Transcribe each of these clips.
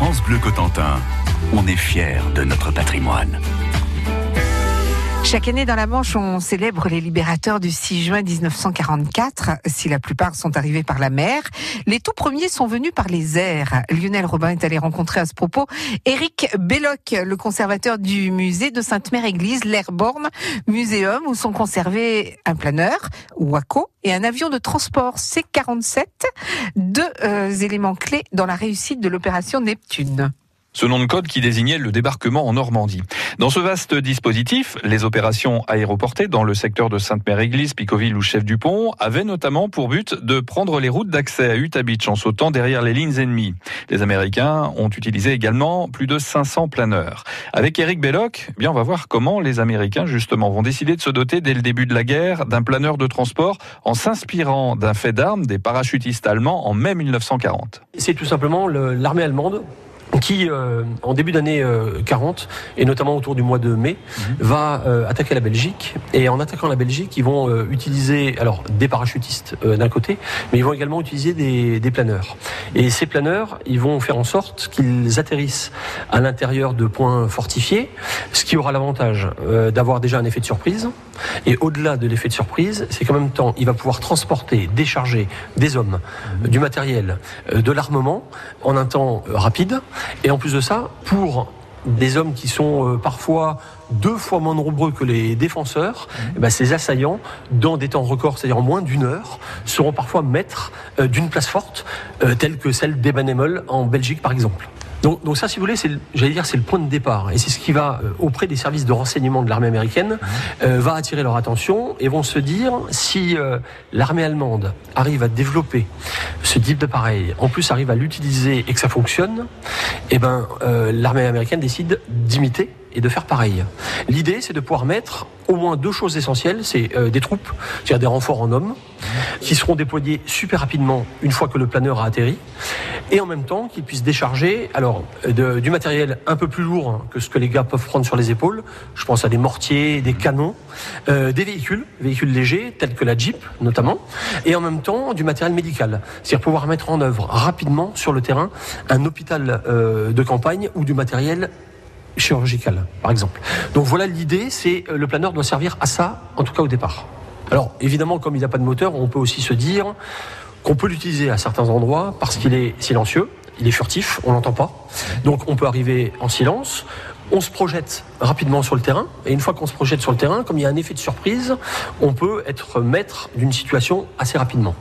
France Bleu Cotentin, on est fiers de notre patrimoine. Chaque année dans la Manche, on célèbre les libérateurs du 6 juin 1944. Si la plupart sont arrivés par la mer, les tout premiers sont venus par les airs. Lionel Robin est allé rencontrer à ce propos Éric Belloc, le conservateur du musée de Sainte-Mère-Église, l'Airborne Muséum, où sont conservés un planeur, Waco, et un avion de transport C-47, deux euh, éléments clés dans la réussite de l'opération Neptune ce nom de code qui désignait le débarquement en Normandie. Dans ce vaste dispositif, les opérations aéroportées dans le secteur de Sainte-Mère-Église, Picoville ou Chef-du-Pont avaient notamment pour but de prendre les routes d'accès à Utah Beach en sautant derrière les lignes ennemies. Les Américains ont utilisé également plus de 500 planeurs. Avec Eric Belloc, eh bien on va voir comment les Américains justement vont décider de se doter dès le début de la guerre d'un planeur de transport en s'inspirant d'un fait d'armes des parachutistes allemands en mai 1940. C'est tout simplement l'armée allemande qui, euh, en début d'année 40, euh, et notamment autour du mois de mai, mhm. va euh, attaquer la Belgique. Et en attaquant la Belgique, ils vont utiliser alors des parachutistes d'un côté, mais ils vont également utiliser des, des, planeurs. Et ces planeurs, ils vont faire en sorte qu'ils atterrissent à l'intérieur de points fortifiés, ce qui aura l'avantage d'avoir déjà un effet de surprise. Et au-delà de l'effet de surprise, c'est qu'en même temps, il va pouvoir transporter, décharger des hommes, mhm. du matériel, de l'armement en un temps rapide et en plus de ça, pour des hommes qui sont euh, parfois deux fois moins nombreux que les défenseurs, mmh. eh ben, ces assaillants, dans des temps records, c'est-à-dire en moins d'une heure, seront parfois maîtres euh, d'une place forte, euh, telle que celle d'Ebenemel en Belgique par exemple. Donc, donc, ça, si vous voulez, c'est, j'allais dire, c'est le point de départ, et c'est ce qui va euh, auprès des services de renseignement de l'armée américaine euh, va attirer leur attention et vont se dire si euh, l'armée allemande arrive à développer ce type d'appareil, en plus arrive à l'utiliser et que ça fonctionne, eh ben l'armée américaine décide d'imiter et de faire pareil. L'idée, c'est de pouvoir mettre au moins deux choses essentielles, c'est euh, des troupes, c'est-à-dire des renforts en hommes, qui seront déployés super rapidement une fois que le planeur a atterri, et en même temps qu'ils puissent décharger alors euh, du matériel un peu plus lourd que ce que les gars peuvent prendre sur les épaules. Je pense à des mortiers, des canons, euh, des véhicules, véhicules légers tels que la Jeep notamment, et en même temps du matériel médical, c'est-à-dire pouvoir mettre en œuvre rapidement sur le terrain un hôpital de campagne ou du matériel chirurgicale, par exemple. Donc voilà l'idée, c'est euh, le planeur doit servir à ça, en tout cas au départ. Alors évidemment, comme il n'a pas de moteur, on peut aussi se dire qu'on peut l'utiliser à certains endroits parce qu'il est silencieux, il est furtif, on l'entend pas. Donc on peut arriver en silence. On se projette rapidement sur le terrain, et une fois qu'on se projette sur le terrain, comme il y a un effet de surprise, on peut être maître d'une situation assez rapidement.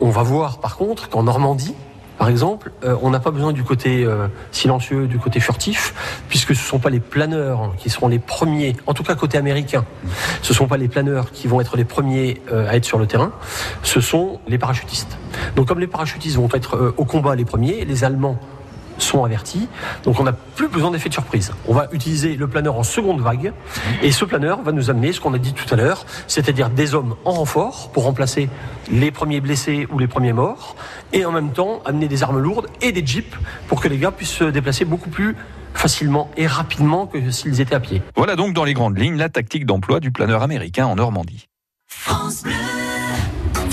On va voir par contre qu'en Normandie, par exemple, euh, on n'a pas besoin du côté euh, silencieux, du côté furtif, puisque ce ne sont pas les planeurs qui seront les premiers, en tout cas côté américain, ce ne sont pas les planeurs qui vont être les premiers euh, à être sur le terrain, ce sont les parachutistes. Donc comme les parachutistes vont être au combat les premiers, les Allemands sont avertis. Donc on n'a plus besoin d'effet de surprise. On va utiliser le planeur en seconde vague et ce planeur va nous amener ce qu'on a dit tout à l'heure, c'est-à-dire des hommes en renfort pour remplacer les premiers blessés ou les premiers morts et en même temps amener des armes lourdes et des jeeps pour que les gars puissent se déplacer beaucoup plus facilement et rapidement que s'ils étaient à pied. Voilà donc dans les grandes lignes la tactique d'emploi du planeur américain en Normandie.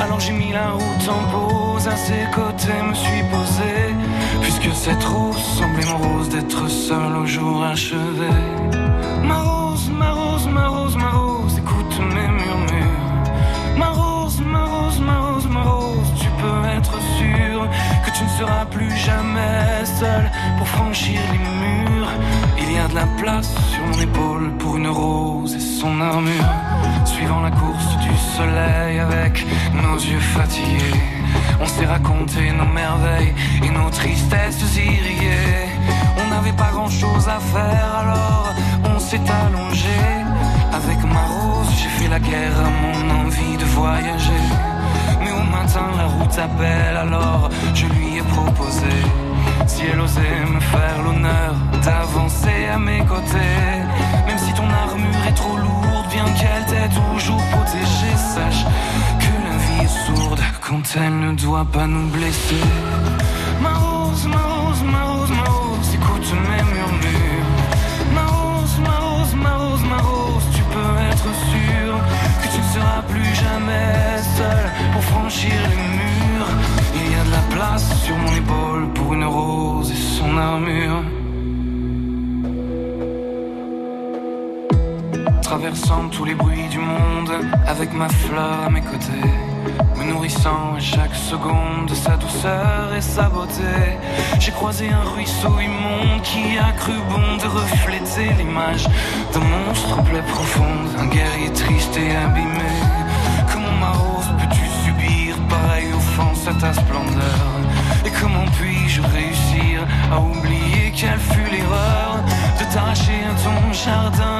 Alors j'ai mis la route en pause, à ses côtés me suis posé. Puisque cette rose semblait mon rose d'être seul au jour achevé. Ma rose, ma rose, ma rose, ma rose, écoute mes murmures. Ma rose, ma rose, ma rose, ma rose, tu peux être sûre que tu ne seras plus jamais seule pour franchir les murs. Il y a de la place sur mon épaule pour une rose son armure. Suivant la course du soleil avec nos yeux fatigués, on s'est raconté nos merveilles et nos tristesses irriguées. On n'avait pas grand chose à faire alors on s'est allongé. Avec ma rose, j'ai fait la guerre à mon envie de voyager. Mais au matin, la route appelle, alors je lui ai proposé. Si elle osait me faire l'honneur d'avancer à mes côtés. Même si ton armure est trop lourde, qu'elle t'ait toujours protégée, sache que la vie est sourde quand elle ne doit pas nous blesser. Ma rose, ma rose, ma rose, ma rose, Tous les bruits du monde avec ma fleur à mes côtés, me nourrissant à chaque seconde de sa douceur et sa beauté. J'ai croisé un ruisseau immonde qui a cru bon de refléter l'image d'un monstre plaie profonde, un guerrier triste et abîmé. Comment ma rose peux-tu subir pareille offense à ta splendeur? Et comment puis-je réussir à oublier quelle fut l'erreur de t'arracher à ton jardin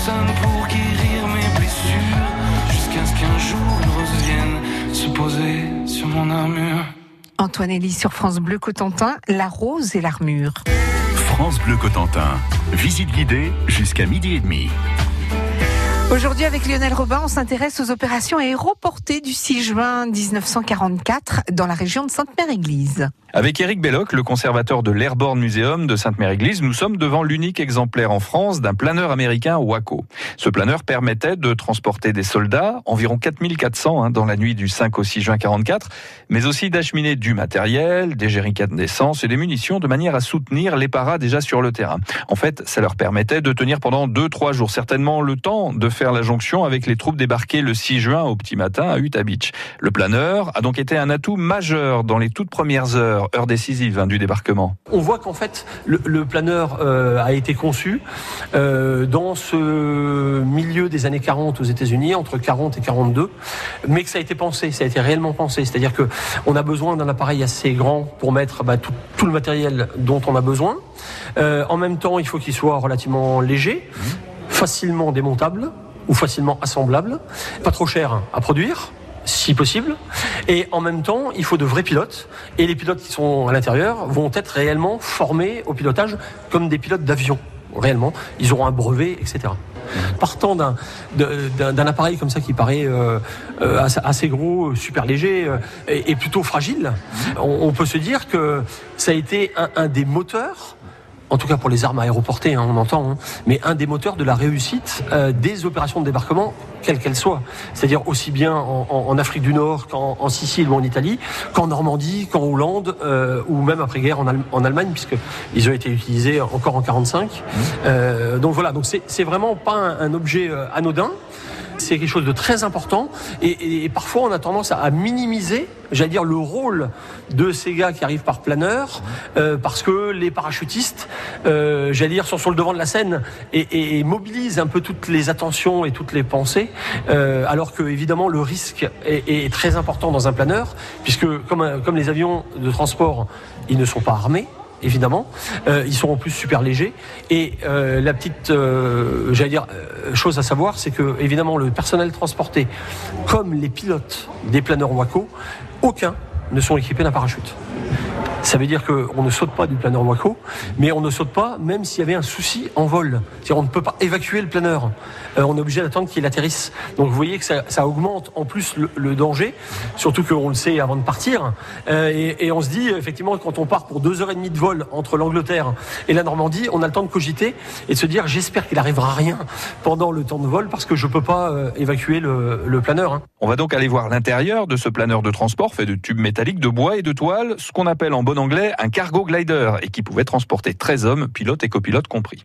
Personne pour guérir mes blessures. Jusqu'à ce qu'un jour une rose vienne se poser sur mon armure. Antoine Elie sur France Bleu Cotentin, la rose et l'armure. France Bleu Cotentin. Visite guidée jusqu'à midi et demi. Aujourd'hui, avec Lionel Robin, on s'intéresse aux opérations aéroportées du 6 juin 1944 dans la région de Sainte-Mère-Église. Avec Éric Belloc, le conservateur de l'Airborne Museum de Sainte-Mère-Église, nous sommes devant l'unique exemplaire en France d'un planeur américain Waco. Ce planeur permettait de transporter des soldats, environ 4400 hein, dans la nuit du 5 au 6 juin 44, mais aussi d'acheminer du matériel, des jerrycans d'essence et des munitions de manière à soutenir les paras déjà sur le terrain. En fait, ça leur permettait de tenir pendant 2-3 jours, certainement le temps de faire la jonction avec les troupes débarquées le 6 juin au petit matin à Utah Beach. Le planeur a donc été un atout majeur dans les toutes premières heures, heures décisives hein, du débarquement. On voit qu'en fait, le, le planeur euh, a été conçu euh, dans ce milieu des années 40 aux États-Unis, entre 40 et 42, mais que ça a été pensé, ça a été réellement pensé. C'est-à-dire que on a besoin d'un appareil assez grand pour mettre bah, tout, tout, le matériel dont on a besoin. Euh, en même temps, il faut qu'il soit relativement léger, facilement démontable ou facilement assemblable, pas trop cher à produire si possible. Et en même temps, il faut de vrais pilotes. Et les pilotes qui sont à l'intérieur vont être réellement formés au pilotage comme des pilotes d'avion. Réellement, ils auront un brevet, etc. Partant d'un, appareil comme ça qui paraît euh, euh, assez gros, super léger euh, et, plutôt fragile, on, peut se dire que ça a été un des moteurs en tout cas pour les armes aéroportées, hein, on entend, hein, mais un des moteurs de la réussite euh, des opérations de débarquement, quelles qu'elles soient. C'est-à-dire aussi bien en, en, en Afrique du Nord qu'en en Sicile ou en Italie, qu'en Normandie, qu'en Hollande, euh, ou même après-guerre en, en, Allemagne, puisqu'ils ont été utilisés encore en 45. Euh, donc voilà, donc c'est vraiment pas un, un objet anodin c'est quelque chose de très important. Et, parfois on a tendance à, minimiser, j'allais dire, le rôle de ces gars qui arrivent par planeur euh, parce que les parachutistes, euh, j'allais dire, sont sur le devant de la scène et, mobilisent un peu toutes les attentions et toutes les pensées, euh, alors que évidemment le risque est, très important dans un planeur puisque comme les avions de transport, ils ne sont pas armés évidemment. Euh, ils sont en plus super légers. Et euh, la petite, euh, j'allais dire, chose à savoir, c'est que évidemment le personnel transporté, comme les pilotes des planeurs Waco, aucun ne sont équipés d'un parachute. Ça veut dire qu'on ne saute pas du planeur Waco, mais on ne saute pas même s'il y avait un souci en vol. C'est-à-dire on ne peut pas évacuer le planeur. Euh, on est obligé d'attendre qu'il atterrisse. Donc vous voyez que ça, augmente en plus le, danger, surtout qu'on le sait avant de partir. Euh, et, on se dit effectivement quand on part pour deux heures et demie de vol entre l'Angleterre et la Normandie, on a le temps de cogiter et de se dire j'espère qu'il arrivera rien pendant le temps de vol parce que je peux pas euh, évacuer le, le planeur. Hein. On va donc aller voir l'intérieur de ce planeur de transport fait de tubes métalliques, de bois et de toile, ce qu'on appelle en bon anglais un cargo glider et qui pouvait transporter 13 hommes, pilotes et copilotes compris.